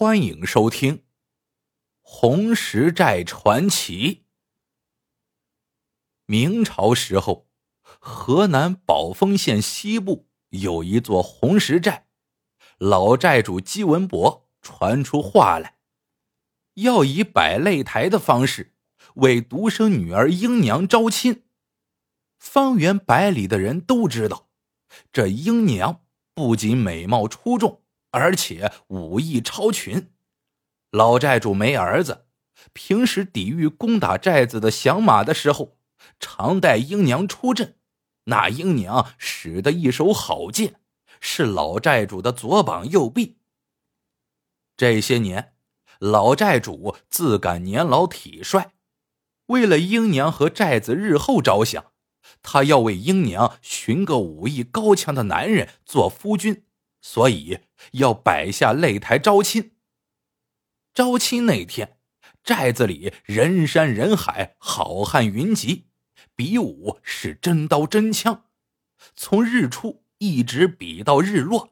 欢迎收听《红石寨传奇》。明朝时候，河南宝丰县西部有一座红石寨，老寨主姬文博传出话来，要以摆擂台的方式为独生女儿英娘招亲。方圆百里的人都知道，这英娘不仅美貌出众。而且武艺超群，老寨主没儿子，平时抵御攻打寨子的响马的时候，常带英娘出阵。那英娘使的一手好剑，是老寨主的左膀右臂。这些年，老寨主自感年老体衰，为了英娘和寨子日后着想，他要为英娘寻个武艺高强的男人做夫君。所以要摆下擂台招亲。招亲那天，寨子里人山人海，好汉云集，比武是真刀真枪，从日出一直比到日落。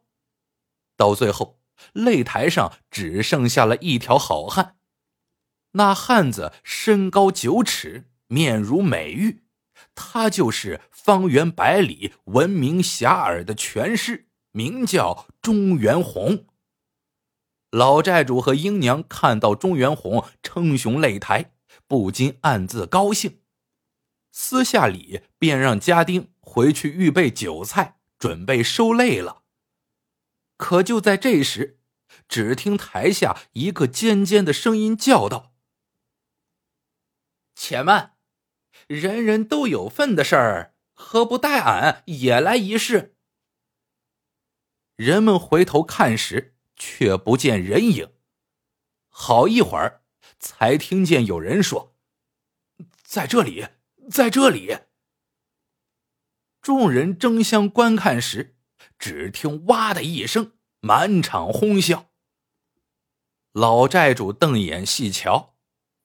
到最后，擂台上只剩下了一条好汉。那汉子身高九尺，面如美玉，他就是方圆百里闻名遐迩的拳师。名叫中原红。老寨主和英娘看到中原红称雄擂台，不禁暗自高兴，私下里便让家丁回去预备酒菜，准备收擂了。可就在这时，只听台下一个尖尖的声音叫道：“且慢，人人都有份的事儿，何不带俺也来一试？”人们回头看时，却不见人影。好一会儿，才听见有人说：“在这里，在这里。”众人争相观看时，只听“哇”的一声，满场哄笑。老寨主瞪眼细瞧，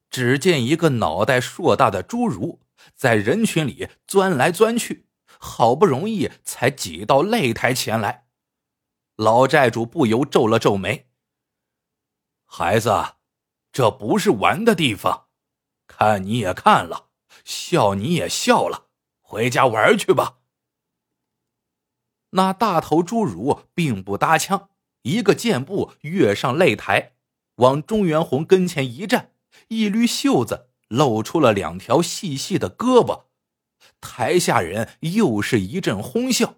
只见一个脑袋硕大的侏儒在人群里钻来钻去，好不容易才挤到擂台前来。老寨主不由皱了皱眉：“孩子，这不是玩的地方，看你也看了，笑你也笑了，回家玩去吧。”那大头侏儒并不搭腔，一个箭步跃上擂台，往钟元红跟前一站，一捋袖子，露出了两条细细的胳膊。台下人又是一阵哄笑，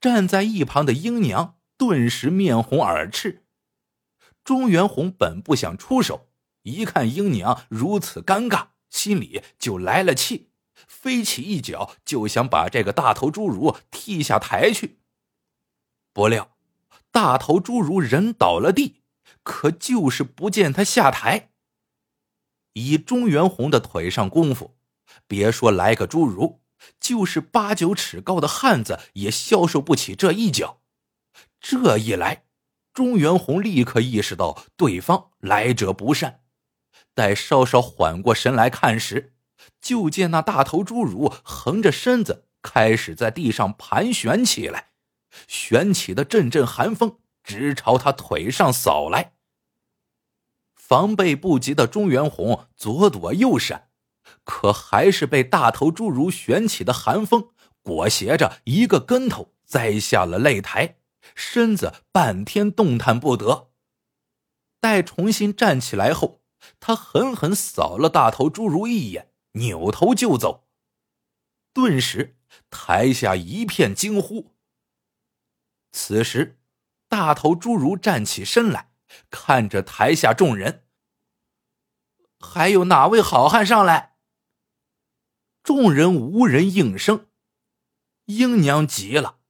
站在一旁的英娘。顿时面红耳赤，钟元红本不想出手，一看英娘如此尴尬，心里就来了气，飞起一脚就想把这个大头侏儒踢下台去。不料，大头侏儒人倒了地，可就是不见他下台。以钟元红的腿上功夫，别说来个侏儒，就是八九尺高的汉子也消受不起这一脚。这一来，钟元红立刻意识到对方来者不善。待稍稍缓过神来看时，就见那大头侏儒横着身子开始在地上盘旋起来，旋起的阵阵寒风直朝他腿上扫来。防备不及的钟元红左躲右闪，可还是被大头侏儒旋起的寒风裹挟着一个跟头栽下了擂台。身子半天动弹不得。待重新站起来后，他狠狠扫了大头侏儒一眼，扭头就走。顿时，台下一片惊呼。此时，大头侏儒站起身来，看着台下众人：“还有哪位好汉上来？”众人无人应声。英娘急了。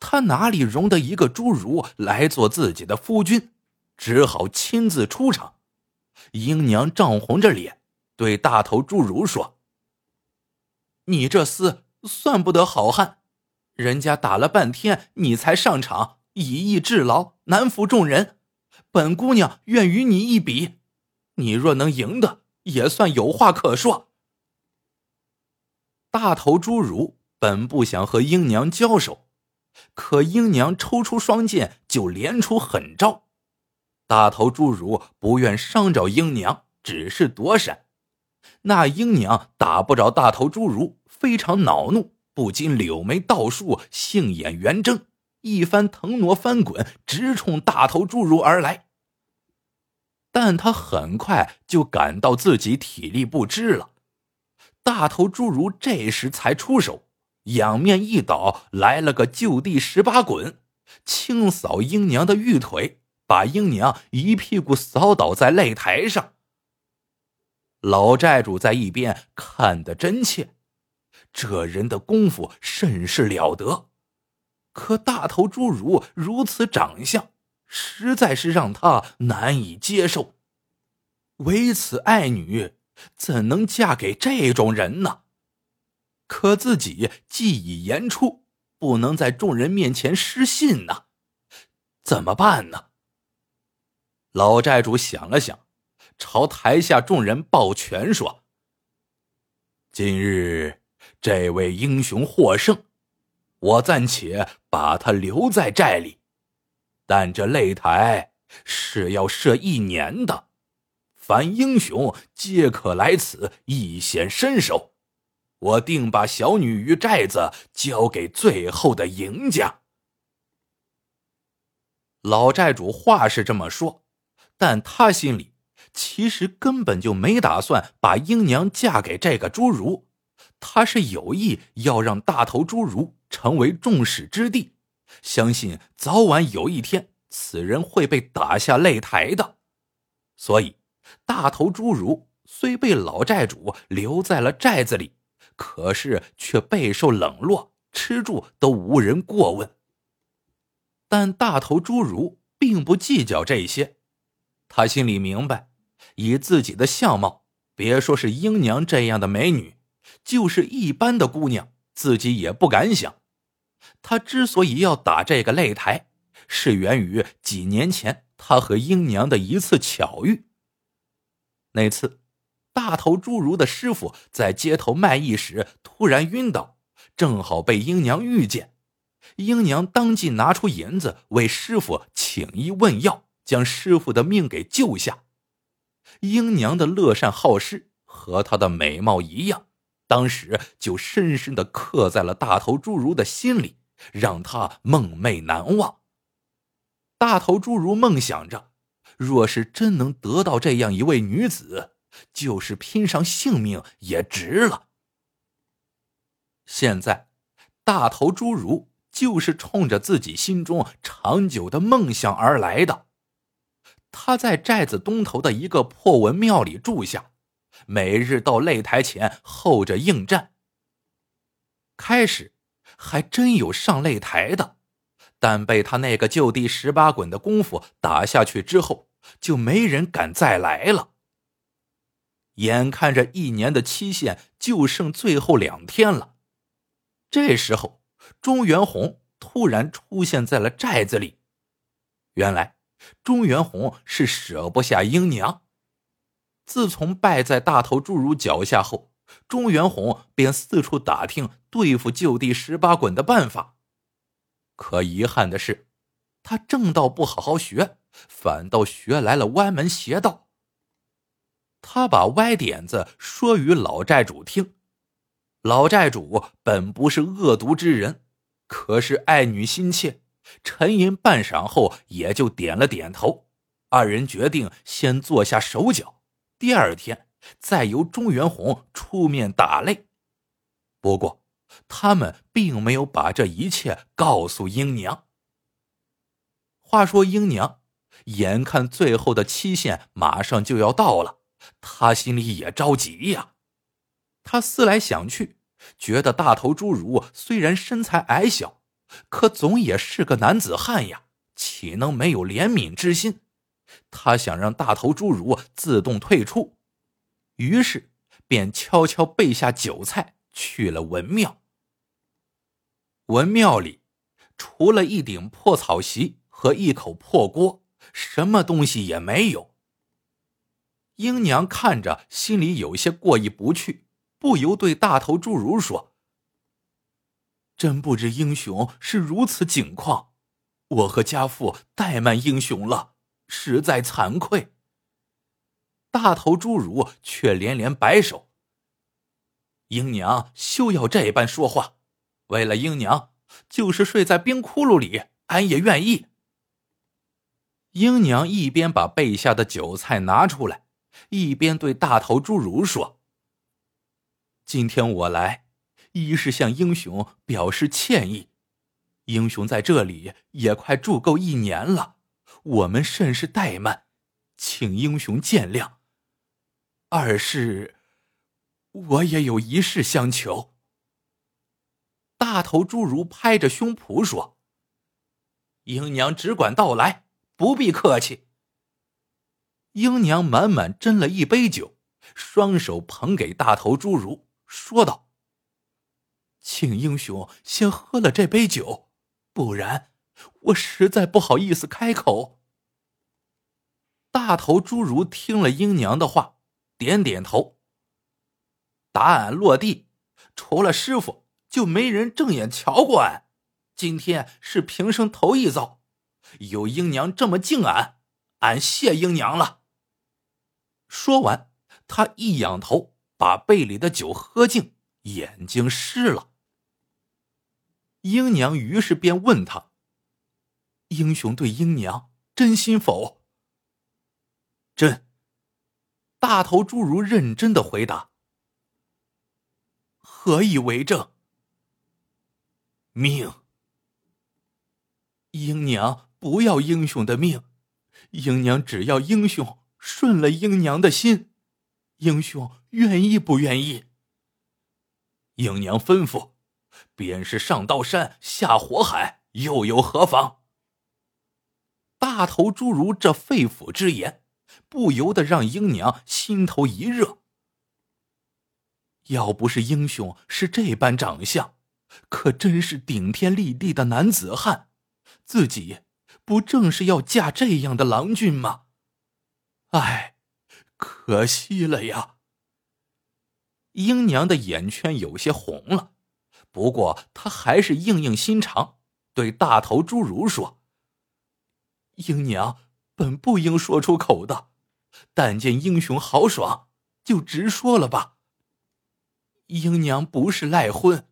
他哪里容得一个侏儒来做自己的夫君，只好亲自出场。英娘涨红着脸，对大头侏儒说：“你这厮算不得好汉，人家打了半天，你才上场，以逸制劳，难服众人。本姑娘愿与你一比，你若能赢得，也算有话可说。”大头侏儒本不想和英娘交手。可英娘抽出双剑，就连出狠招。大头侏儒不愿伤着英娘，只是躲闪。那英娘打不着大头侏儒，非常恼怒，不禁柳眉倒竖，杏眼圆睁，一番腾挪翻滚，直冲大头侏儒而来。但他很快就感到自己体力不支了。大头侏儒这时才出手，仰面一倒，来了个就地十八滚，清扫英娘的玉腿，把英娘一屁股扫倒在擂台上。老债主在一边看得真切，这人的功夫甚是了得。可大头侏儒如此长相，实在是让他难以接受。唯此爱女，怎能嫁给这种人呢？可自己既已言出，不能在众人面前失信呐，怎么办呢？老债主想了想。朝台下众人抱拳说：“今日这位英雄获胜，我暂且把他留在寨里，但这擂台是要设一年的，凡英雄皆可来此一显身手。我定把小女与寨子交给最后的赢家。”老寨主话是这么说，但他心里……其实根本就没打算把英娘嫁给这个侏儒，他是有意要让大头侏儒成为众矢之的，相信早晚有一天此人会被打下擂台的。所以，大头侏儒虽被老寨主留在了寨子里，可是却备受冷落，吃住都无人过问。但大头侏儒并不计较这些，他心里明白。以自己的相貌，别说是英娘这样的美女，就是一般的姑娘，自己也不敢想。他之所以要打这个擂台，是源于几年前他和英娘的一次巧遇。那次，大头侏儒的师傅在街头卖艺时突然晕倒，正好被英娘遇见。英娘当即拿出银子为师傅请医问药，将师傅的命给救下。英娘的乐善好施和她的美貌一样，当时就深深的刻在了大头侏儒的心里，让他梦寐难忘。大头侏儒梦想着，若是真能得到这样一位女子，就是拼上性命也值了。现在，大头侏儒就是冲着自己心中长久的梦想而来的。他在寨子东头的一个破文庙里住下，每日到擂台前候着应战。开始还真有上擂台的，但被他那个就地十八滚的功夫打下去之后，就没人敢再来了。眼看着一年的期限就剩最后两天了，这时候钟元红突然出现在了寨子里，原来。钟元红是舍不下英娘。自从败在大头侏儒脚下后，钟元红便四处打听对付就地十八滚的办法。可遗憾的是，他正道不好好学，反倒学来了歪门邪道。他把歪点子说与老债主听，老债主本不是恶毒之人，可是爱女心切。沉吟半晌后，也就点了点头。二人决定先做下手脚，第二天再由钟元红出面打擂。不过，他们并没有把这一切告诉英娘。话说，英娘眼看最后的期限马上就要到了，他心里也着急呀。他思来想去，觉得大头侏儒虽然身材矮小。可总也是个男子汉呀，岂能没有怜悯之心？他想让大头侏儒自动退出，于是便悄悄备下酒菜去了文庙。文庙里除了一顶破草席和一口破锅，什么东西也没有。英娘看着，心里有些过意不去，不由对大头侏儒说。真不知英雄是如此境况，我和家父怠慢英雄了。实在惭愧。大头侏儒却连连摆手：“鹰娘休要这般说话，为了鹰娘，就是睡在冰窟窿里，俺也愿意。”鹰娘一边把备下的酒菜拿出来，一边对大头侏儒说：“今天我来，一是向英雄表示歉意。英雄在这里也快住够一年了，我们甚是怠慢，请英雄见谅。”二是，我也有一事相求。大头侏儒拍着胸脯说：“英娘只管道来，不必客气。”英娘满满斟了一杯酒，双手捧给大头侏儒，说道：“请英雄先喝了这杯酒，不然我实在不好意思开口。”大头侏儒听了英娘的话。点点头。答案落地，除了师傅，就没人正眼瞧过俺。今天是平生头一遭，有英娘这么敬俺，俺谢英娘了。说完，他一仰头，把杯里的酒喝尽，眼睛湿了。英娘于是便问他：“英雄对英娘真心否？”真。大头侏儒认真的回答：“何以为证？命。英娘不要英雄的命，英娘只要英雄顺了英娘的心。英雄愿意不愿意？英娘吩咐，便是上刀山下火海，又有何妨？”大头侏儒这肺腑之言。不由得让英娘心头一热。要不是英雄是这般长相，可真是顶天立地的男子汉，自己不正是要嫁这样的郎君吗？唉，可惜了呀。英娘的眼圈有些红了，不过她还是硬硬心肠，对大头侏儒说：“英娘。”本不应说出口的，但见英雄豪爽，就直说了吧。英娘不是赖婚，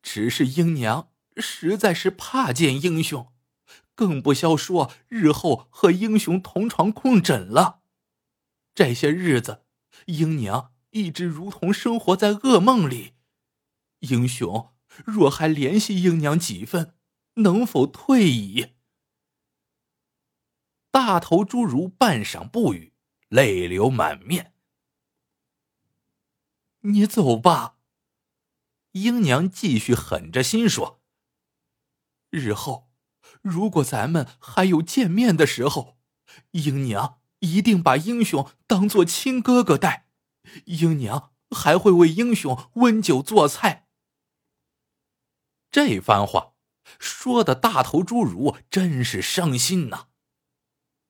只是英娘实在是怕见英雄，更不消说日后和英雄同床共枕了。这些日子，英娘一直如同生活在噩梦里。英雄若还联系英娘几分，能否退矣？大头侏儒半晌不语，泪流满面。你走吧。英娘继续狠着心说：“日后如果咱们还有见面的时候，英娘一定把英雄当做亲哥哥待。英娘还会为英雄温酒做菜。”这番话说的大头侏儒真是伤心呐。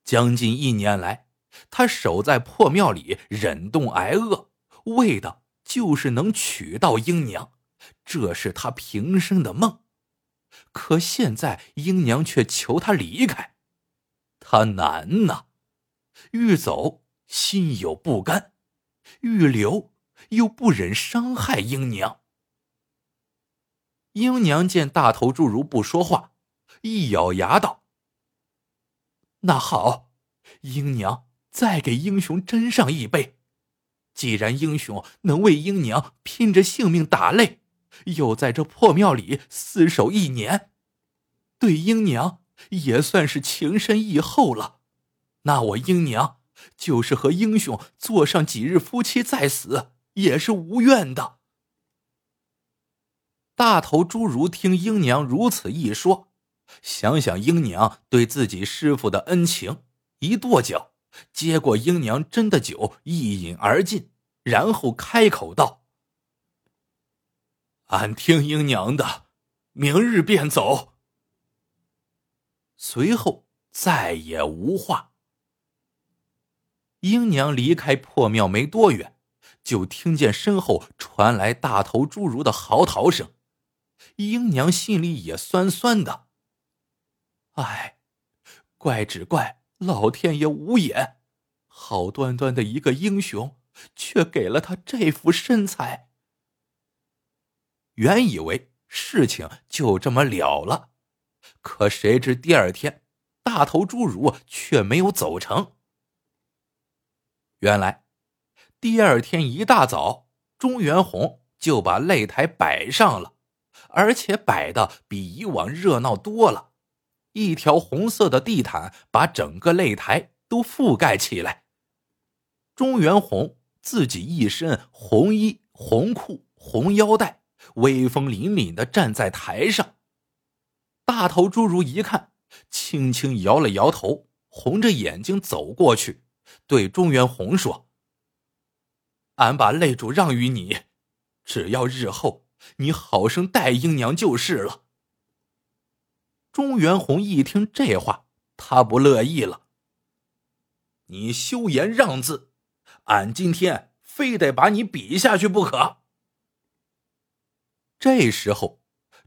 将近一年来，他守在破庙里忍冻挨饿，为的就是能娶到英娘，这是他平生的梦。可现在英娘却求他离开，他难呐。欲走心有不甘，欲留又不忍伤害英娘。英娘见大头侏儒不说话，一咬牙道。那好，英娘再给英雄斟上一杯。既然英雄能为英娘拼着性命打擂，又在这破庙里厮守一年，对英娘也算是情深意厚了。那我英娘就是和英雄做上几日夫妻再死，也是无怨的。大头侏儒听英娘如此一说。想想英娘对自己师傅的恩情，一跺脚，接过英娘斟的酒，一饮而尽，然后开口道：“俺听英娘的，明日便走。”随后再也无话。英娘离开破庙没多远，就听见身后传来大头侏儒的嚎啕声，英娘心里也酸酸的。唉，怪只怪老天爷无眼，好端端的一个英雄，却给了他这副身材。原以为事情就这么了了，可谁知第二天，大头侏儒却没有走成。原来，第二天一大早，钟元红就把擂台摆上了，而且摆的比以往热闹多了。一条红色的地毯把整个擂台都覆盖起来。钟元红自己一身红衣、红裤、红腰带，威风凛凛的站在台上。大头侏儒一看，轻轻摇了摇头，红着眼睛走过去，对钟元红说：“俺把擂主让于你，只要日后你好生待英娘就是了。”钟元红一听这话，他不乐意了。你休言让字，俺今天非得把你比下去不可。这时候，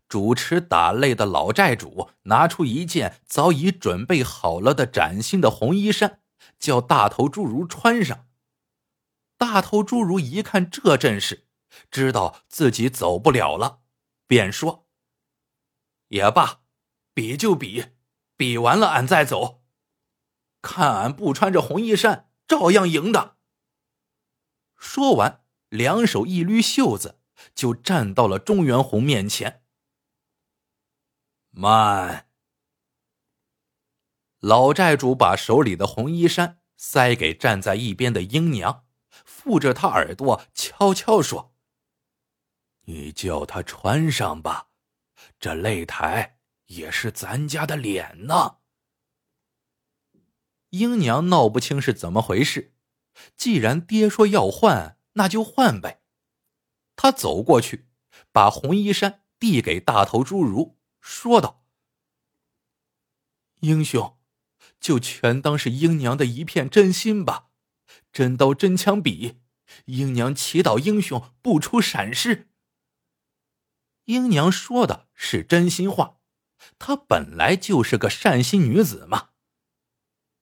主持打擂的老寨主拿出一件早已准备好了的崭新的红衣衫，叫大头侏儒穿上。大头侏儒一看这阵势，知道自己走不了了，便说：“也罢。”比就比，比完了俺再走。看俺不穿着红衣衫，照样赢的。说完，两手一捋袖子，就站到了钟元红面前。慢！老寨主把手里的红衣衫塞给站在一边的英娘，附着他耳朵悄悄说：“你叫他穿上吧，这擂台。”也是咱家的脸呢。英娘闹不清是怎么回事，既然爹说要换，那就换呗。他走过去，把红衣衫递给大头侏儒，说道：“英雄，就全当是英娘的一片真心吧。真刀真枪比，英娘祈祷英雄不出闪失。”英娘说的是真心话。她本来就是个善心女子嘛。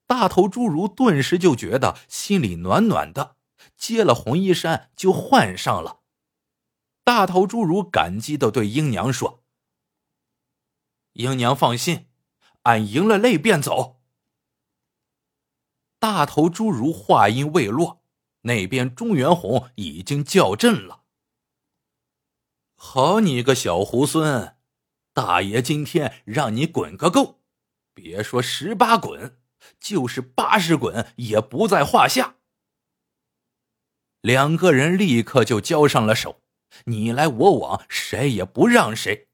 大头侏儒顿时就觉得心里暖暖的，接了红衣衫就换上了。大头侏儒感激的对英娘说：“英娘放心，俺赢了擂便走。”大头侏儒话音未落，那边钟元红已经叫阵了。好你个小猢狲！大爷今天让你滚个够，别说十八滚，就是八十滚也不在话下。两个人立刻就交上了手，你来我往，谁也不让谁。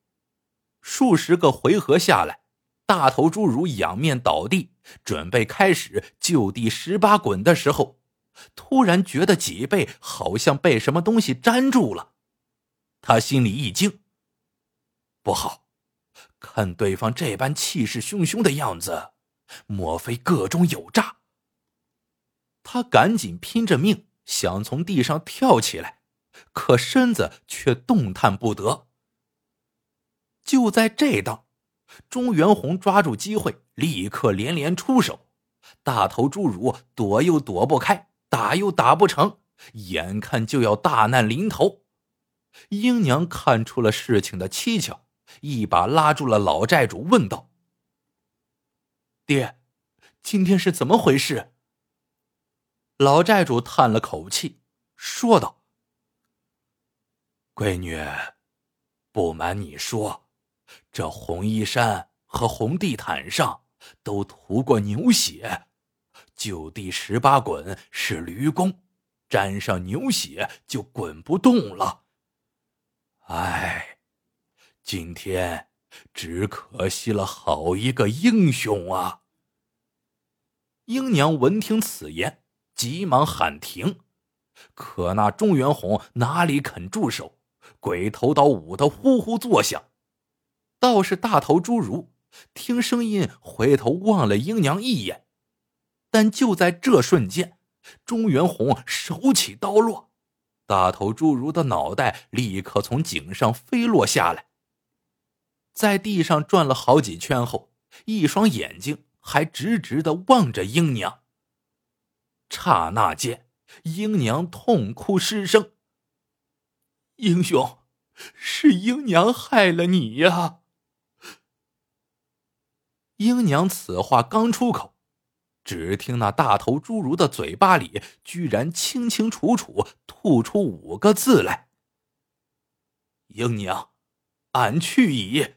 数十个回合下来，大头侏儒仰面倒地，准备开始就地十八滚的时候，突然觉得脊背好像被什么东西粘住了，他心里一惊，不好！看对方这般气势汹汹的样子，莫非个中有诈？他赶紧拼着命想从地上跳起来，可身子却动弹不得。就在这当，钟元红抓住机会，立刻连连出手。大头侏儒躲又躲不开，打又打不成，眼看就要大难临头。英娘看出了事情的蹊跷。一把拉住了老寨主，问道：“爹，今天是怎么回事？”老寨主叹了口气，说道：“闺女，不瞒你说，这红衣衫和红地毯上都涂过牛血，就地十八滚是驴功，沾上牛血就滚不动了。哎。”今天只可惜了好一个英雄啊！英娘闻听此言，急忙喊停。可那钟元红哪里肯住手，鬼头刀舞得呼呼作响。倒是大头侏儒听声音回头望了英娘一眼，但就在这瞬间，钟元红手起刀落，大头侏儒的脑袋立刻从井上飞落下来。在地上转了好几圈后，一双眼睛还直直的望着英娘。刹那间，英娘痛哭失声：“英雄，是英娘害了你呀！”英娘此话刚出口，只听那大头侏儒的嘴巴里居然清清楚楚吐出五个字来：“英娘，俺去矣。”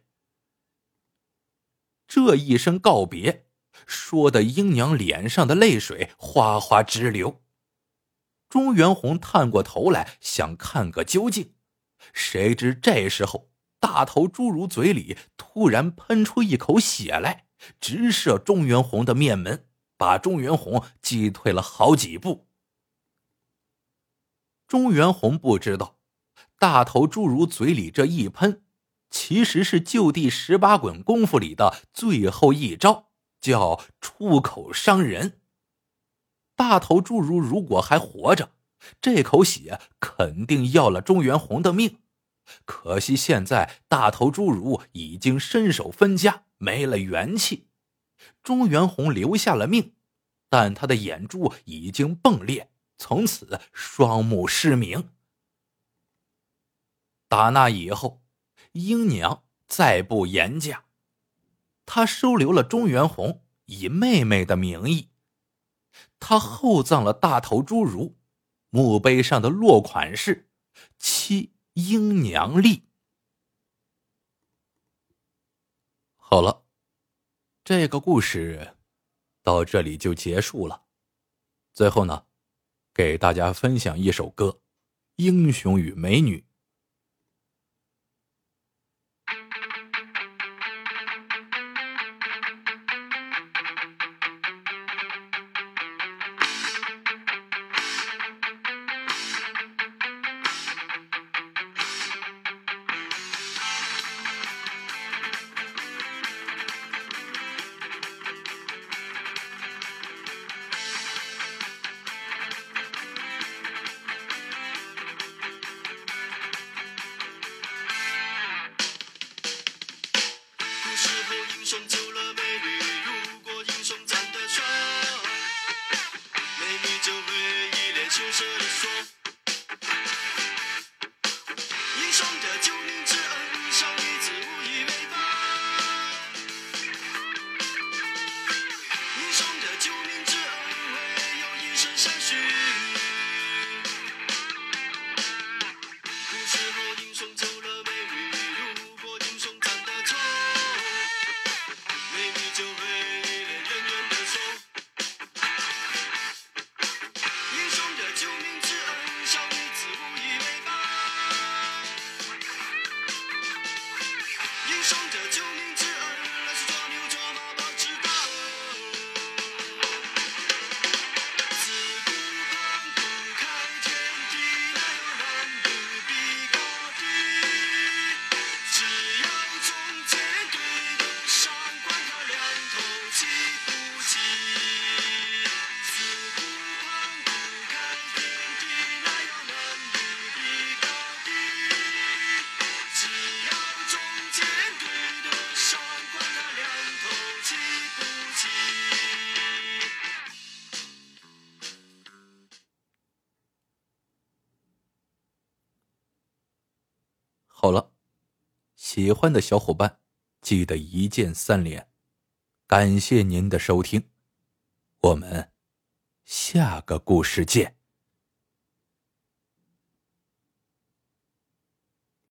这一声告别，说的英娘脸上的泪水哗哗直流。钟元红探过头来想看个究竟，谁知这时候大头侏儒嘴里突然喷出一口血来，直射钟元红的面门，把钟元红击退了好几步。钟元红不知道，大头侏儒嘴里这一喷。其实是就地十八滚功夫里的最后一招，叫出口伤人。大头侏儒如果还活着，这口血肯定要了钟元红的命。可惜现在大头侏儒已经身首分家，没了元气。钟元红留下了命，但他的眼珠已经迸裂，从此双目失明。打那以后。英娘再不言嫁，她收留了钟元红，以妹妹的名义，他厚葬了大头侏儒，墓碑上的落款是“妻英娘立”。好了，这个故事到这里就结束了。最后呢，给大家分享一首歌《英雄与美女》。好喜欢的小伙伴记得一键三连，感谢您的收听，我们下个故事见。